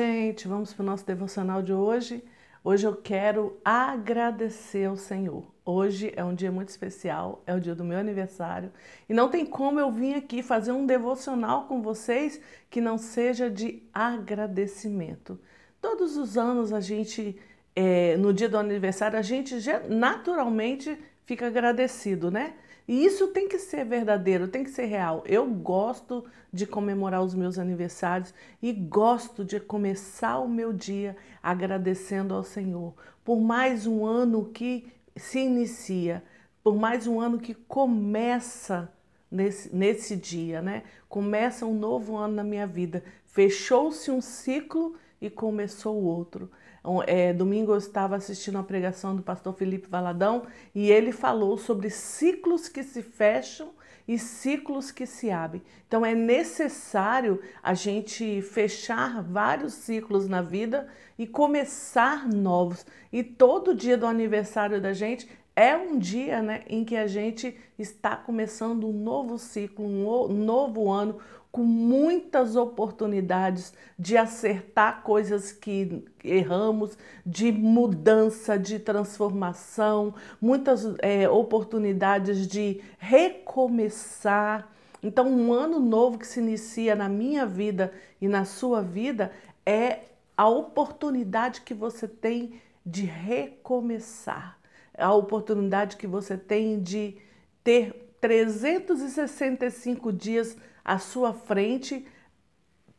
Gente, vamos para o nosso devocional de hoje. Hoje eu quero agradecer ao Senhor. Hoje é um dia muito especial, é o dia do meu aniversário e não tem como eu vir aqui fazer um devocional com vocês que não seja de agradecimento. Todos os anos a gente, é, no dia do aniversário, a gente naturalmente fica agradecido, né? E isso tem que ser verdadeiro, tem que ser real. Eu gosto de comemorar os meus aniversários e gosto de começar o meu dia agradecendo ao Senhor por mais um ano que se inicia, por mais um ano que começa nesse, nesse dia, né? Começa um novo ano na minha vida. Fechou-se um ciclo e começou outro. É, domingo eu estava assistindo a pregação do pastor Felipe Valadão e ele falou sobre ciclos que se fecham e ciclos que se abrem. Então é necessário a gente fechar vários ciclos na vida e começar novos. E todo dia do aniversário da gente é um dia né, em que a gente está começando um novo ciclo, um novo ano, com muitas oportunidades de acertar coisas que erramos, de mudança, de transformação, muitas é, oportunidades de recomeçar. Então, um ano novo que se inicia na minha vida e na sua vida é a oportunidade que você tem de recomeçar, a oportunidade que você tem de ter 365 dias à sua frente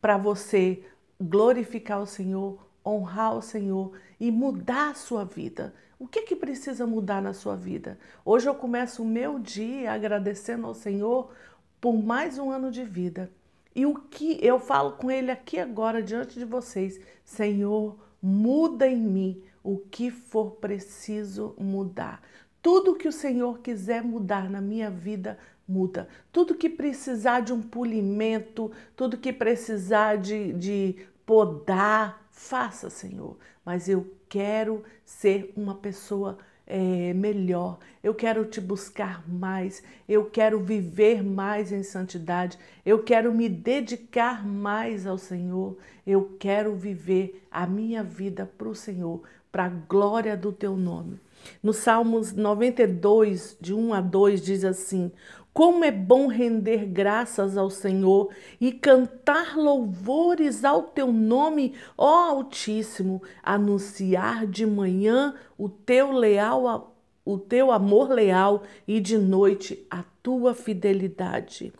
para você glorificar o Senhor, honrar o Senhor e mudar a sua vida. O que que precisa mudar na sua vida? Hoje eu começo o meu dia agradecendo ao Senhor por mais um ano de vida. E o que eu falo com ele aqui agora diante de vocês, Senhor, muda em mim o que for preciso mudar. Tudo que o Senhor quiser mudar na minha vida, muda. Tudo que precisar de um polimento, tudo que precisar de, de podar, faça, Senhor. Mas eu quero ser uma pessoa é, melhor, eu quero te buscar mais, eu quero viver mais em santidade, eu quero me dedicar mais ao Senhor, eu quero viver a minha vida para o Senhor, para a glória do teu nome. No Salmos 92, de 1 a 2, diz assim: como é bom render graças ao Senhor e cantar louvores ao teu nome, ó Altíssimo, anunciar de manhã o teu leal o teu amor leal e de noite a tua fidelidade.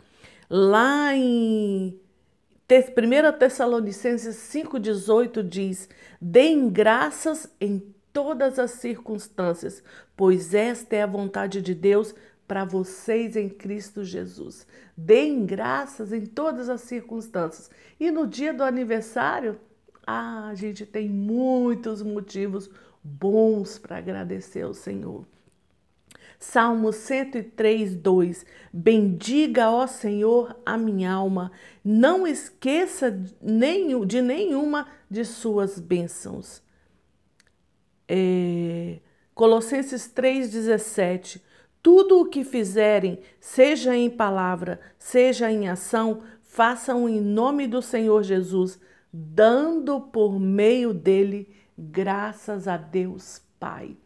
Lá em 1 Tessalonicenses 5,18 diz: Deem graças em todas as circunstâncias, pois esta é a vontade de Deus para vocês em Cristo Jesus. Deem graças em todas as circunstâncias. E no dia do aniversário, ah, a gente tem muitos motivos bons para agradecer ao Senhor. Salmo 103, 2: Bendiga, ó Senhor, a minha alma, não esqueça de nenhuma de suas bênçãos. É, Colossenses 3,17: tudo o que fizerem, seja em palavra, seja em ação, façam em nome do Senhor Jesus, dando por meio dele graças a Deus Pai.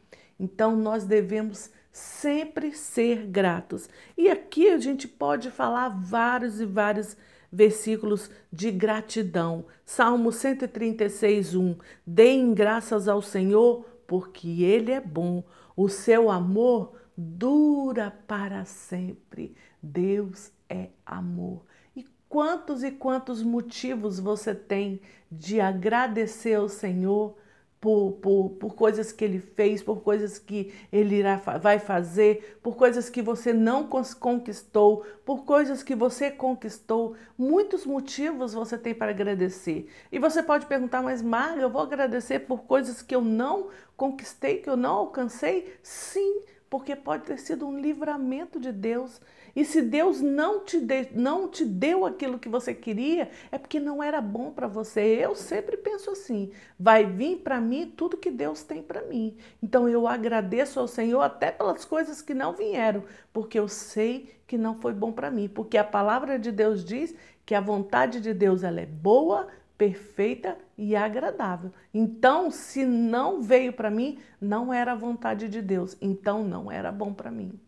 Então nós devemos sempre ser gratos. E aqui a gente pode falar vários e vários versículos de gratidão. Salmo 136, 1. Deem graças ao Senhor, porque Ele é bom. O seu amor dura para sempre. Deus é amor. E quantos e quantos motivos você tem de agradecer ao Senhor por, por, por coisas que ele fez, por coisas que ele irá, vai fazer, por coisas que você não conquistou, por coisas que você conquistou. Muitos motivos você tem para agradecer. E você pode perguntar, mas Marga, eu vou agradecer por coisas que eu não conquistei, que eu não alcancei? Sim, porque pode ter sido um livramento de Deus. E se Deus não te, de, não te deu aquilo que você queria, é porque não era bom para você. Eu sempre penso assim: vai vir para mim tudo que Deus tem para mim. Então eu agradeço ao Senhor até pelas coisas que não vieram, porque eu sei que não foi bom para mim. Porque a palavra de Deus diz que a vontade de Deus ela é boa, perfeita e agradável. Então, se não veio para mim, não era a vontade de Deus, então não era bom para mim.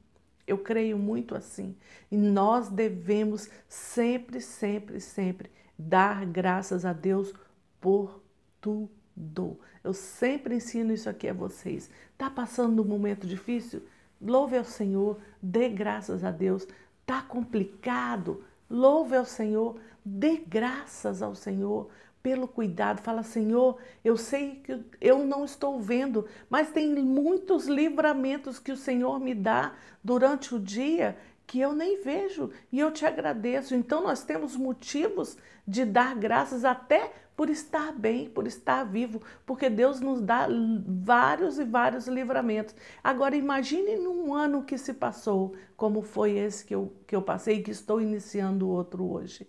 Eu creio muito assim. E nós devemos sempre, sempre, sempre dar graças a Deus por tudo. Eu sempre ensino isso aqui a vocês. Tá passando um momento difícil? Louve ao Senhor, dê graças a Deus. Tá complicado? Louve ao Senhor, dê graças ao Senhor pelo cuidado. Fala, Senhor, eu sei que eu não estou vendo, mas tem muitos livramentos que o Senhor me dá durante o dia que eu nem vejo e eu te agradeço. Então nós temos motivos de dar graças até por estar bem, por estar vivo, porque Deus nos dá vários e vários livramentos. Agora imagine num ano que se passou, como foi esse que eu, que eu passei e que estou iniciando outro hoje.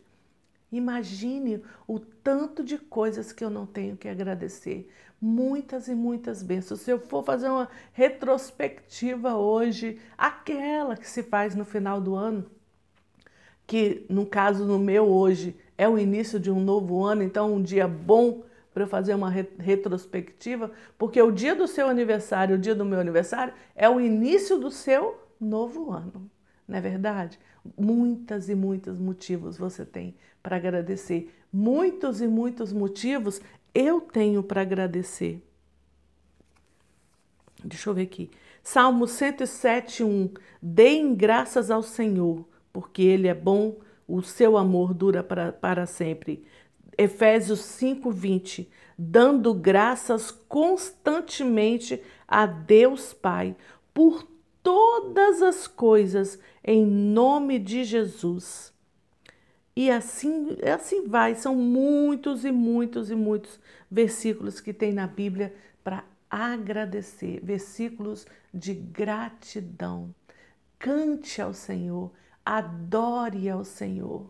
Imagine o tanto de coisas que eu não tenho que agradecer. Muitas e muitas bênçãos. Se eu for fazer uma retrospectiva hoje, aquela que se faz no final do ano, que no caso no meu hoje é o início de um novo ano, então um dia bom para eu fazer uma retrospectiva, porque o dia do seu aniversário, o dia do meu aniversário, é o início do seu novo ano, não é verdade? Muitas e muitos motivos você tem para agradecer. Muitos e muitos motivos eu tenho para agradecer. Deixa eu ver aqui. Salmo 107, 1. Deem graças ao Senhor, porque Ele é bom, o seu amor dura para, para sempre. Efésios 5, 20. Dando graças constantemente a Deus Pai por todas as coisas em nome de Jesus. E assim, assim vai, são muitos e muitos e muitos versículos que tem na Bíblia para agradecer, versículos de gratidão. Cante ao Senhor, adore ao Senhor.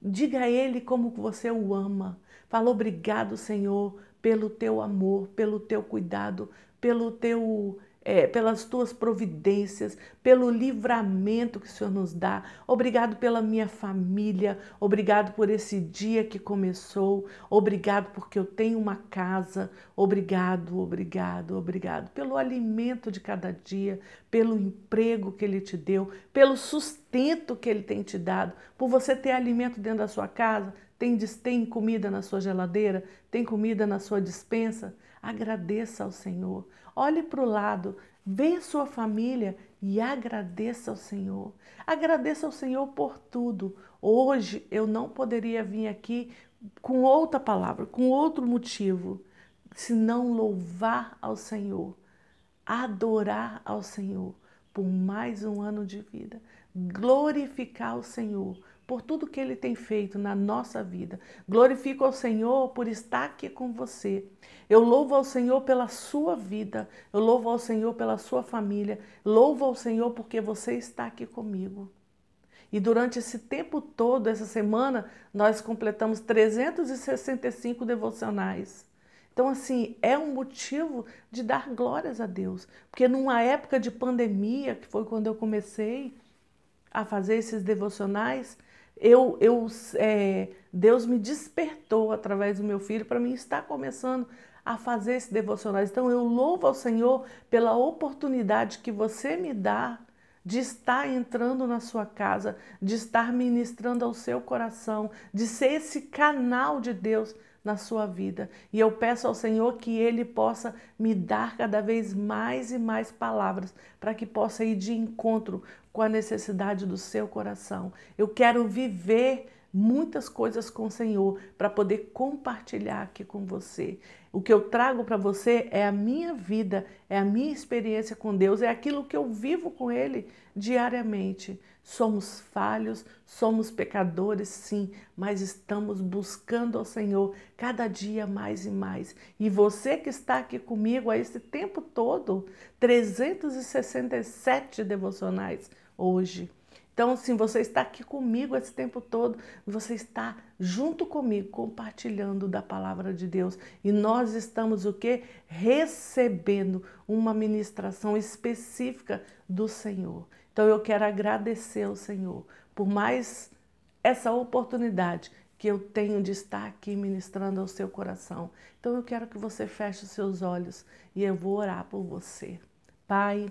Diga a Ele como você o ama. Fala obrigado, Senhor, pelo teu amor, pelo teu cuidado, pelo teu é, pelas tuas providências, pelo livramento que o Senhor nos dá. Obrigado pela minha família, obrigado por esse dia que começou, obrigado porque eu tenho uma casa, obrigado, obrigado, obrigado pelo alimento de cada dia, pelo emprego que Ele te deu, pelo sustento que Ele tem te dado, por você ter alimento dentro da sua casa. Tem, tem comida na sua geladeira? Tem comida na sua dispensa? Agradeça ao Senhor. Olhe para o lado, vê sua família e agradeça ao Senhor. Agradeça ao Senhor por tudo. Hoje eu não poderia vir aqui com outra palavra, com outro motivo, senão louvar ao Senhor, adorar ao Senhor por mais um ano de vida, glorificar o Senhor por tudo que Ele tem feito na nossa vida. Glorifico ao Senhor por estar aqui com você. Eu louvo ao Senhor pela sua vida. Eu louvo ao Senhor pela sua família. Louvo ao Senhor porque você está aqui comigo. E durante esse tempo todo, essa semana, nós completamos 365 devocionais. Então, assim, é um motivo de dar glórias a Deus. Porque numa época de pandemia, que foi quando eu comecei a fazer esses devocionais, eu, eu é, Deus me despertou através do meu filho para mim estar começando a fazer esse devocionais. Então eu louvo ao Senhor pela oportunidade que você me dá de estar entrando na sua casa, de estar ministrando ao seu coração, de ser esse canal de Deus na sua vida. E eu peço ao Senhor que Ele possa me dar cada vez mais e mais palavras para que possa ir de encontro com a necessidade do seu coração. Eu quero viver muitas coisas com o Senhor para poder compartilhar aqui com você. O que eu trago para você é a minha vida, é a minha experiência com Deus, é aquilo que eu vivo com Ele diariamente. Somos falhos, somos pecadores, sim, mas estamos buscando ao Senhor cada dia mais e mais. E você que está aqui comigo a esse tempo todo, 367 devocionais hoje. Então, assim, você está aqui comigo esse tempo todo, você está junto comigo, compartilhando da palavra de Deus. E nós estamos o quê? Recebendo uma ministração específica do Senhor. Então, eu quero agradecer ao Senhor por mais essa oportunidade que eu tenho de estar aqui ministrando ao seu coração. Então eu quero que você feche os seus olhos e eu vou orar por você. Pai,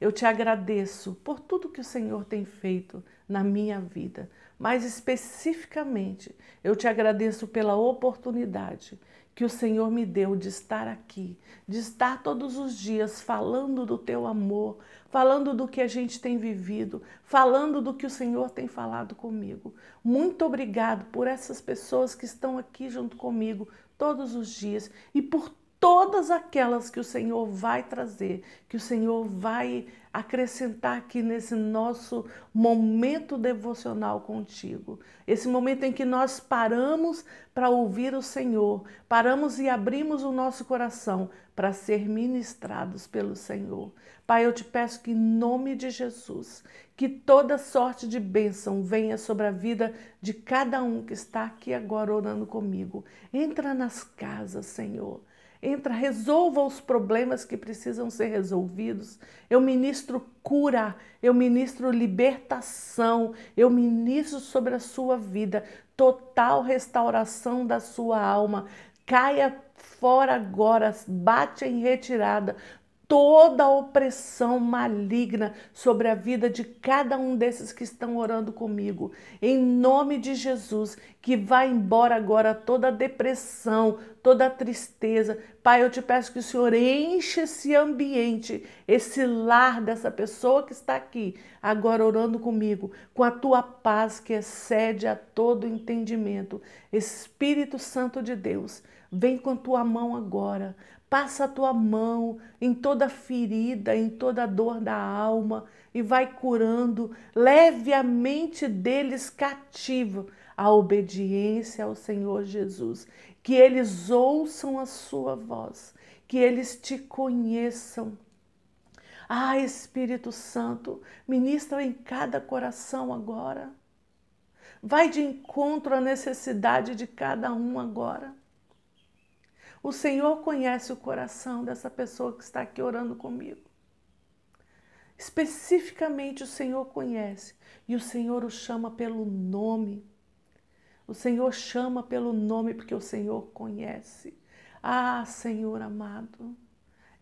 eu te agradeço por tudo que o Senhor tem feito na minha vida, mas especificamente eu te agradeço pela oportunidade que o Senhor me deu de estar aqui, de estar todos os dias falando do teu amor, falando do que a gente tem vivido, falando do que o Senhor tem falado comigo. Muito obrigado por essas pessoas que estão aqui junto comigo todos os dias e por todas aquelas que o Senhor vai trazer, que o Senhor vai acrescentar aqui nesse nosso momento devocional contigo. Esse momento em que nós paramos para ouvir o Senhor, paramos e abrimos o nosso coração para ser ministrados pelo Senhor. Pai, eu te peço que em nome de Jesus, que toda sorte de bênção venha sobre a vida de cada um que está aqui agora orando comigo. Entra nas casas, Senhor entra, resolva os problemas que precisam ser resolvidos. Eu ministro cura, eu ministro libertação, eu ministro sobre a sua vida total restauração da sua alma. Caia fora agora, bate em retirada toda opressão maligna sobre a vida de cada um desses que estão orando comigo. Em nome de Jesus, que vá embora agora toda depressão, toda tristeza. Pai, eu te peço que o Senhor enche esse ambiente, esse lar dessa pessoa que está aqui, agora orando comigo, com a tua paz que excede a todo entendimento. Espírito Santo de Deus, vem com tua mão agora Passa a tua mão em toda ferida, em toda dor da alma e vai curando. Leve a mente deles cativa à obediência ao Senhor Jesus. Que eles ouçam a sua voz, que eles te conheçam. Ah, Espírito Santo, ministra em cada coração agora. Vai de encontro à necessidade de cada um agora. O Senhor conhece o coração dessa pessoa que está aqui orando comigo. Especificamente o Senhor conhece e o Senhor o chama pelo nome. O Senhor chama pelo nome porque o Senhor conhece. Ah, Senhor amado,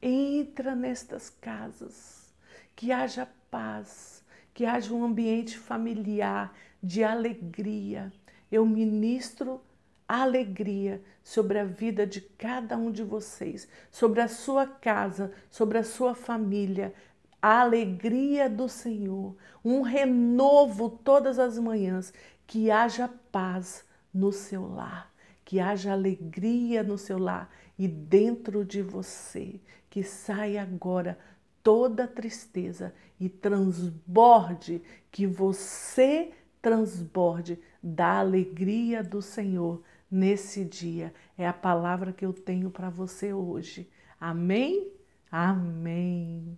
entra nestas casas, que haja paz, que haja um ambiente familiar de alegria. Eu ministro alegria sobre a vida de cada um de vocês, sobre a sua casa, sobre a sua família. A alegria do Senhor, um renovo todas as manhãs, que haja paz no seu lar, que haja alegria no seu lar e dentro de você, que saia agora toda tristeza e transborde, que você transborde da alegria do Senhor nesse dia. É a palavra que eu tenho para você hoje. Amém? Amém.